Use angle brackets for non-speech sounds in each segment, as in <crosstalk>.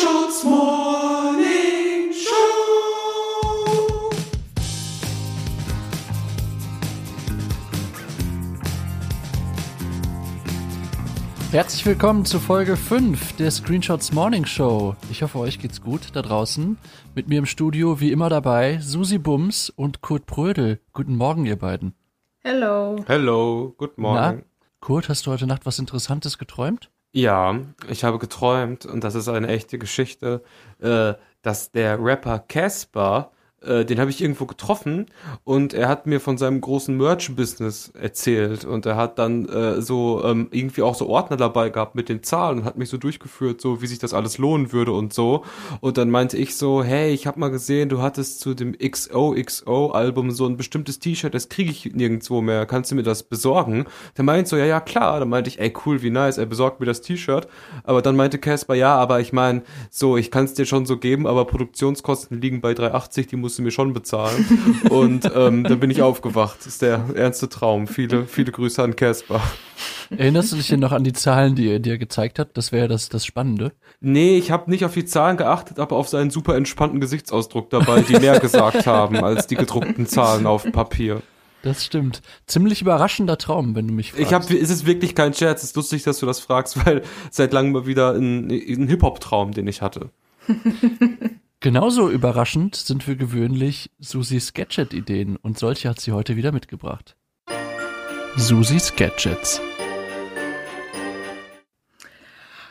Screenshots Morning Show. Herzlich willkommen zu Folge 5 der Screenshots Morning Show. Ich hoffe, euch geht's gut da draußen. Mit mir im Studio wie immer dabei Susi Bums und Kurt Prödel. Guten Morgen, ihr beiden. Hello. Hello, good morning. Na, Kurt, hast du heute Nacht was Interessantes geträumt? Ja, ich habe geträumt, und das ist eine echte Geschichte, äh, dass der Rapper Casper, äh, den habe ich irgendwo getroffen und er hat mir von seinem großen Merch-Business erzählt und er hat dann äh, so ähm, irgendwie auch so Ordner dabei gehabt mit den Zahlen und hat mich so durchgeführt, so wie sich das alles lohnen würde und so. Und dann meinte ich so, hey, ich habe mal gesehen, du hattest zu dem XOXO-Album so ein bestimmtes T-Shirt, das kriege ich nirgendwo mehr. Kannst du mir das besorgen? Der meint so, ja, ja, klar. Dann meinte ich, ey, cool, wie nice, er besorgt mir das T-Shirt. Aber dann meinte Casper, ja, aber ich meine, so, ich kann es dir schon so geben, aber Produktionskosten liegen bei 3,80, die musst du mir schon bezahlen. Und ähm, dann bin ich aufgewacht. Das ist der ernste Traum. Viele, viele Grüße an Casper. Erinnerst du dich denn noch an die Zahlen, die er dir gezeigt hat? Das wäre das, das Spannende. Nee, ich habe nicht auf die Zahlen geachtet, aber auf seinen super entspannten Gesichtsausdruck dabei, die mehr gesagt haben als die gedruckten Zahlen auf Papier. Das stimmt. Ziemlich überraschender Traum, wenn du mich fragst. Ich habe, ist es wirklich kein Scherz, es ist lustig, dass du das fragst, weil seit langem mal wieder ein, ein Hip-Hop-Traum, den ich hatte. Genauso überraschend sind für gewöhnlich Susis Gadget-Ideen und solche hat sie heute wieder mitgebracht. Susis Gadgets.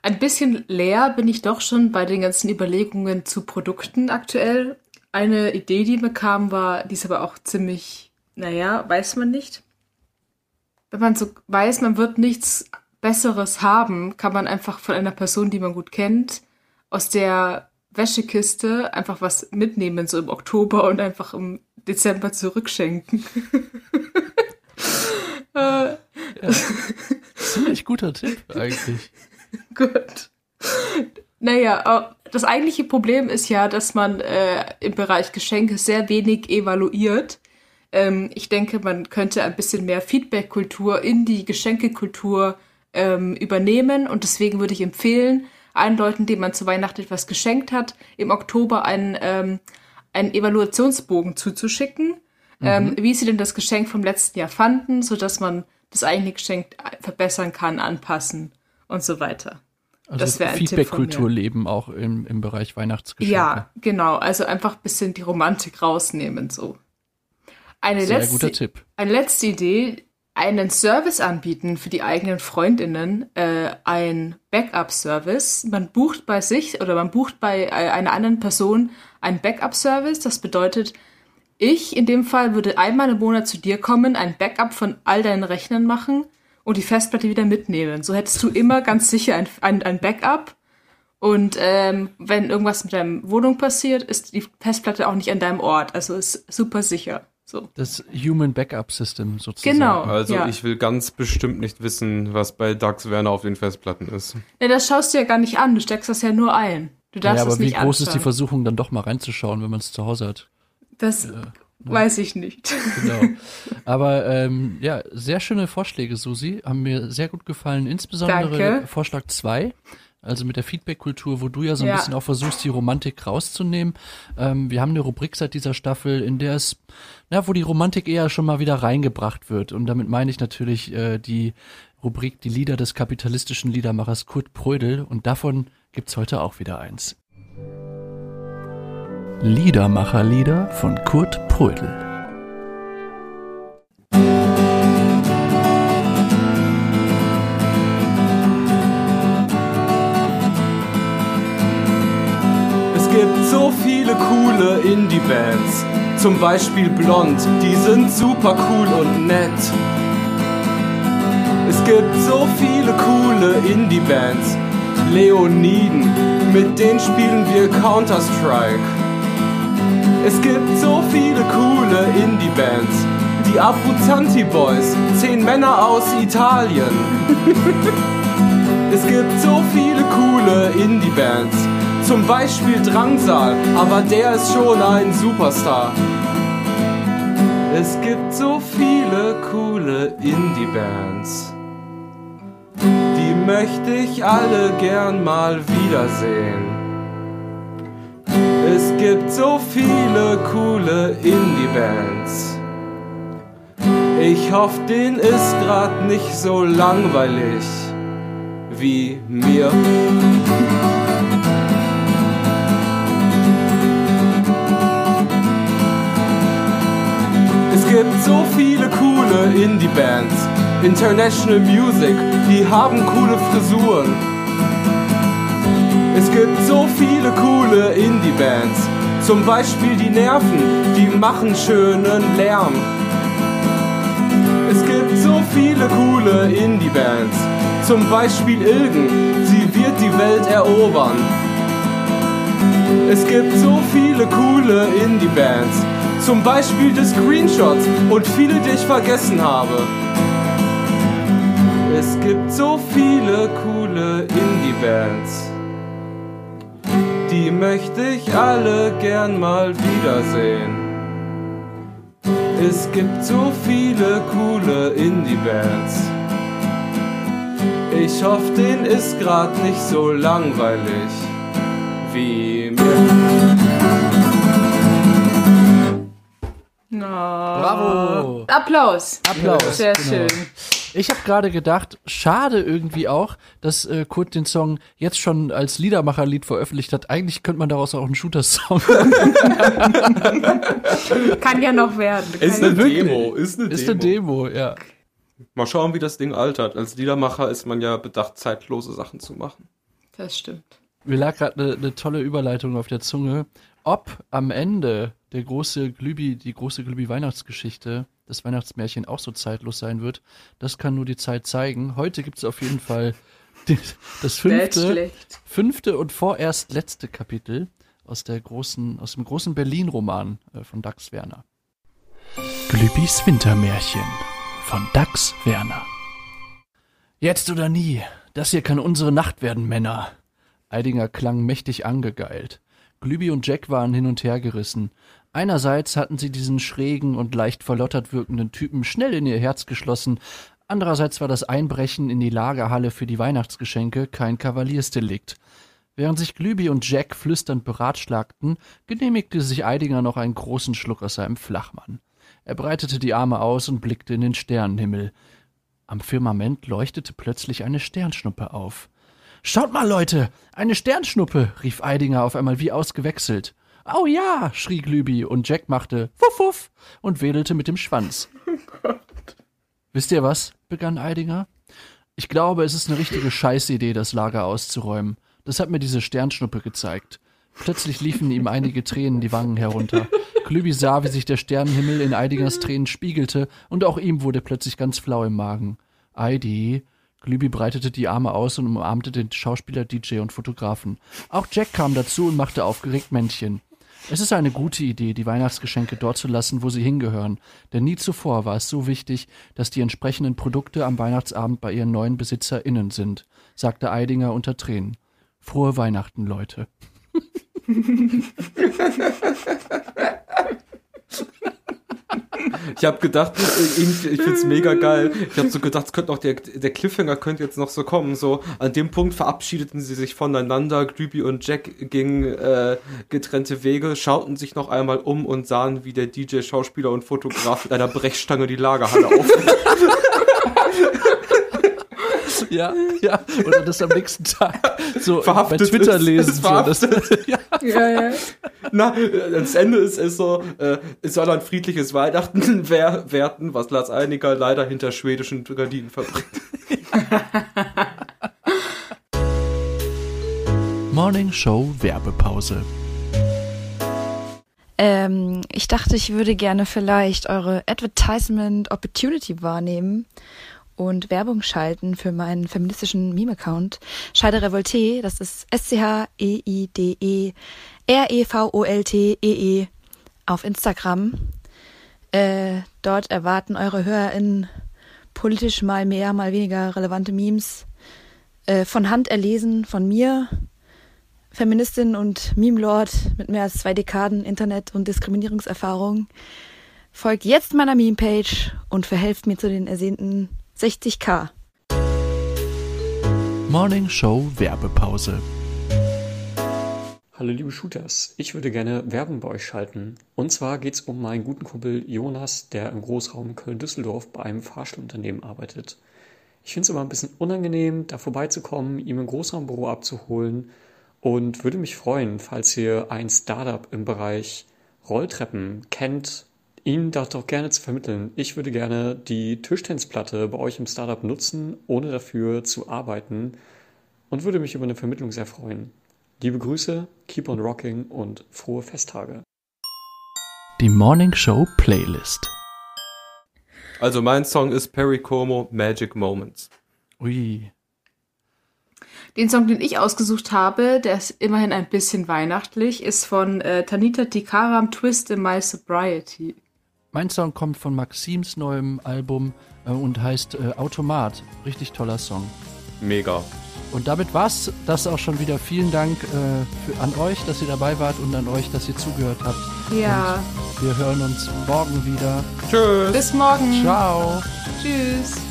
Ein bisschen leer bin ich doch schon bei den ganzen Überlegungen zu Produkten aktuell. Eine Idee, die mir kam, war, die ist aber auch ziemlich, naja, weiß man nicht. Wenn man so weiß, man wird nichts Besseres haben, kann man einfach von einer Person, die man gut kennt, aus der Wäschekiste einfach was mitnehmen, so im Oktober und einfach im Dezember zurückschenken. <laughs> äh, Ziemlich guter Tipp eigentlich. <laughs> Gut. Naja, äh, das eigentliche Problem ist ja, dass man äh, im Bereich Geschenke sehr wenig evaluiert. Ähm, ich denke, man könnte ein bisschen mehr Feedback-Kultur in die Geschenkekultur ähm, übernehmen und deswegen würde ich empfehlen, allen Leuten, denen man zu Weihnachten etwas geschenkt hat, im Oktober einen, ähm, einen Evaluationsbogen zuzuschicken, ähm, wie sie denn das Geschenk vom letzten Jahr fanden, sodass man das eigene Geschenk verbessern kann, anpassen und so weiter. Also Das wär ein Tipp von Feedback-Kultur leben auch im, im Bereich Weihnachtsgeschenke. Ja, genau. Also einfach ein bisschen die Romantik rausnehmen, so. Eine Sehr letzte, guter Tipp. Eine letzte Idee, einen Service anbieten für die eigenen Freundinnen, äh, ein Backup-Service. Man bucht bei sich oder man bucht bei äh, einer anderen Person einen Backup-Service. Das bedeutet, ich in dem Fall würde einmal im Monat zu dir kommen, ein Backup von all deinen Rechnern machen und die Festplatte wieder mitnehmen. So hättest du immer ganz sicher ein, ein, ein Backup. Und ähm, wenn irgendwas mit deiner Wohnung passiert, ist die Festplatte auch nicht an deinem Ort. Also ist super sicher. So. Das Human Backup System sozusagen. Genau. Also Ja. ich will ganz bestimmt nicht wissen, was bei Dax Werner auf den Festplatten ist. Ja, das schaust du ja gar nicht an. Du steckst das ja nur ein. Du Ja, darfst aber es wie nicht groß ist die anschauen. Versuchung, dann doch mal reinzuschauen, wenn man es zu Hause hat? Das weiß ich nicht. Genau. <laughs> Aber ähm, ja, sehr schöne Vorschläge, Susi. Haben mir sehr gut gefallen. Insbesondere Danke. Vorschlag 2. Also mit der Feedback-Kultur, wo du ja so ein Ja. bisschen auch versuchst, die Romantik rauszunehmen. Ähm, wir haben eine Rubrik seit dieser Staffel, in der es, na, wo die Romantik eher schon mal wieder reingebracht wird. Und damit meine ich natürlich äh, die Rubrik Die Lieder des kapitalistischen Liedermachers Kurt Prödel. Und davon gibt's heute auch wieder eins. Liedermacherlieder von Kurt Prödel. So viele coole Indie-Bands. Zum Beispiel Blond, die sind super cool und nett. Es gibt so viele coole Indie-Bands. Leoniden, mit denen spielen wir Counter-Strike. Es gibt so viele coole Indie-Bands. Die Abruzzanti Boys, zehn Männer aus Italien. <laughs> Es gibt so viele coole Indie-Bands. Zum Beispiel Drangsal, aber der ist schon ein Superstar. Es gibt so viele coole Indie-Bands. Die möchte ich alle gern mal wiedersehen. Es gibt so viele coole Indie-Bands. Ich hoffe, denen ist grad nicht so langweilig wie mir. So viele coole Indie-Bands, International Music, die haben coole Frisuren. Es gibt so viele coole Indie-Bands, zum Beispiel die Nerven, die machen schönen Lärm. Es gibt so viele coole Indie-Bands, zum Beispiel Ilgen, sie wird die Welt erobern. Es gibt so viele coole Indie-Bands, zum Beispiel The Screenshots und viele, die ich vergessen habe. Es gibt so viele coole Indie-Bands. Die möchte ich alle gern mal wiedersehen. Es gibt so viele coole Indie-Bands. Ich hoffe, denen ist grad nicht so langweilig wie mir. Bravo! Applaus. Applaus. Sehr genau. schön. Ich habe gerade gedacht, schade irgendwie auch, dass äh, Kurt den Song jetzt schon als Liedermacherlied veröffentlicht hat. Eigentlich könnte man daraus auch einen Shooter-Song Kann ja noch werden. Ist eine Wirklich? Demo, ist eine Ist Demo. eine Demo, ja. Mal schauen, wie das Ding altert. Als Liedermacher ist man ja bedacht, zeitlose Sachen zu machen. das stimmt. Mir lag gerade eine ne tolle Überleitung auf der Zunge. Ob am Ende der große Glübi, die große Glübi-Weihnachtsgeschichte, das Weihnachtsmärchen auch so zeitlos sein wird, das kann nur die Zeit zeigen. Heute gibt es auf jeden Fall <laughs> die, das fünfte, fünfte und vorerst letzte Kapitel aus, der großen, aus dem großen Berlin-Roman äh, von Dax Werner. Glübis Wintermärchen von Dax Werner. Jetzt oder nie, das hier kann unsere Nacht werden, Männer. Eidinger klang mächtig angegeilt. Glübi und Jack waren hin und her gerissen. Einerseits hatten sie diesen schrägen und leicht verlottert wirkenden Typen schnell in ihr Herz geschlossen, andererseits war das Einbrechen in die Lagerhalle für die Weihnachtsgeschenke kein Kavaliersdelikt. Während sich Glübi und Jack flüsternd beratschlagten, genehmigte sich Eidinger noch einen großen Schluck aus seinem Flachmann. Er breitete die Arme aus und blickte in den Sternenhimmel. Am Firmament leuchtete plötzlich eine Sternschnuppe auf. Schaut mal, Leute, eine Sternschnuppe, rief Eidinger auf einmal wie ausgewechselt. Au ja, schrie Glübi und Jack machte Wuff Wuff und wedelte mit dem Schwanz. Wisst ihr was? begann Eidinger. Ich glaube, es ist eine richtige Scheißidee, das Lager auszuräumen. Das hat mir diese Sternschnuppe gezeigt. Plötzlich liefen ihm einige Tränen die Wangen herunter. Glübi sah, wie sich der Sternenhimmel in Eidingers Tränen spiegelte, und auch ihm wurde plötzlich ganz flau im Magen. Eidi. Glübi breitete die Arme aus und umarmte den Schauspieler, DJ und Fotografen. Auch Jack kam dazu und machte aufgeregt Männchen. Es ist eine gute Idee, die Weihnachtsgeschenke dort zu lassen, wo sie hingehören, denn nie zuvor war es so wichtig, dass die entsprechenden Produkte am Weihnachtsabend bei ihren neuen BesitzerInnen sind, sagte Eidinger unter Tränen. Frohe Weihnachten, Leute. <laughs> Ich habe gedacht, ich find's mega geil. Ich habe so gedacht, es könnte noch der, der Cliffhanger könnte jetzt noch so kommen. So an dem Punkt verabschiedeten sie sich voneinander. Glübi und Jack gingen äh, getrennte Wege, schauten sich noch einmal um und sahen, wie der DJ, Schauspieler und Fotograf mit einer Brechstange die Lagerhalle <laughs> aufhört. Ja, <laughs> ja. Oder das am nächsten Tag so Verhaftet bei Twitter ist. lesen. Ist So, das, ja, Ja, ja. Na, das Ende ist, ist so, äh, es soll ein friedliches Weihnachten <laughs> wer werten, was Lars Einiger leider hinter schwedischen Gardinen verbringt. <laughs> Morning Show Werbepause. Ähm, ich dachte, ich würde gerne vielleicht eure Advertisement Opportunity wahrnehmen und Werbung schalten für meinen feministischen Meme-Account. Scheide Revolte, das ist E S-C-H-E-I-D-E R-E-V-O-L-T-E-E auf Instagram. Äh, dort erwarten eure HörerInnen politisch mal mehr, mal weniger relevante Memes. Äh, von Hand erlesen von mir, Feministin und Meme-Lord mit mehr als zwei Dekaden Internet- und Diskriminierungserfahrung. Folgt jetzt meiner Meme-Page und verhelft mir zu den ersehnten 60k. Morning Show Werbepause. Hallo liebe Shooters, ich würde gerne Werbung bei euch schalten. Und zwar geht es um meinen guten Kumpel Jonas, der im Großraum Köln-Düsseldorf bei einem Fahrstuhlunternehmen arbeitet. Ich finde es immer ein bisschen unangenehm, da vorbeizukommen, ihm im Großraumbüro abzuholen und würde mich freuen, falls ihr ein Startup im Bereich Rolltreppen kennt, ihn das doch gerne zu vermitteln. Ich würde gerne die Tischtennisplatte bei euch im Startup nutzen, ohne dafür zu arbeiten und würde mich über eine Vermittlung sehr freuen. Liebe Grüße, keep on rocking und frohe Festtage. Die Morning Show Playlist. Also mein Song ist Perry Como Magic Moments. Ui. Den Song, den ich ausgesucht habe, der ist immerhin ein bisschen weihnachtlich, ist von äh, Tanita Tikaram Twist in My Sobriety. Mein Song kommt von Maxims neuem Album äh, und heißt äh, Automat. Richtig toller Song. Mega. Und damit war's das auch schon wieder. Vielen Dank äh, für, an euch, dass ihr dabei wart und an euch, dass ihr zugehört habt. Ja, Wir hören uns morgen wieder. Tschüss. bis morgen. Ciao. Tschüss.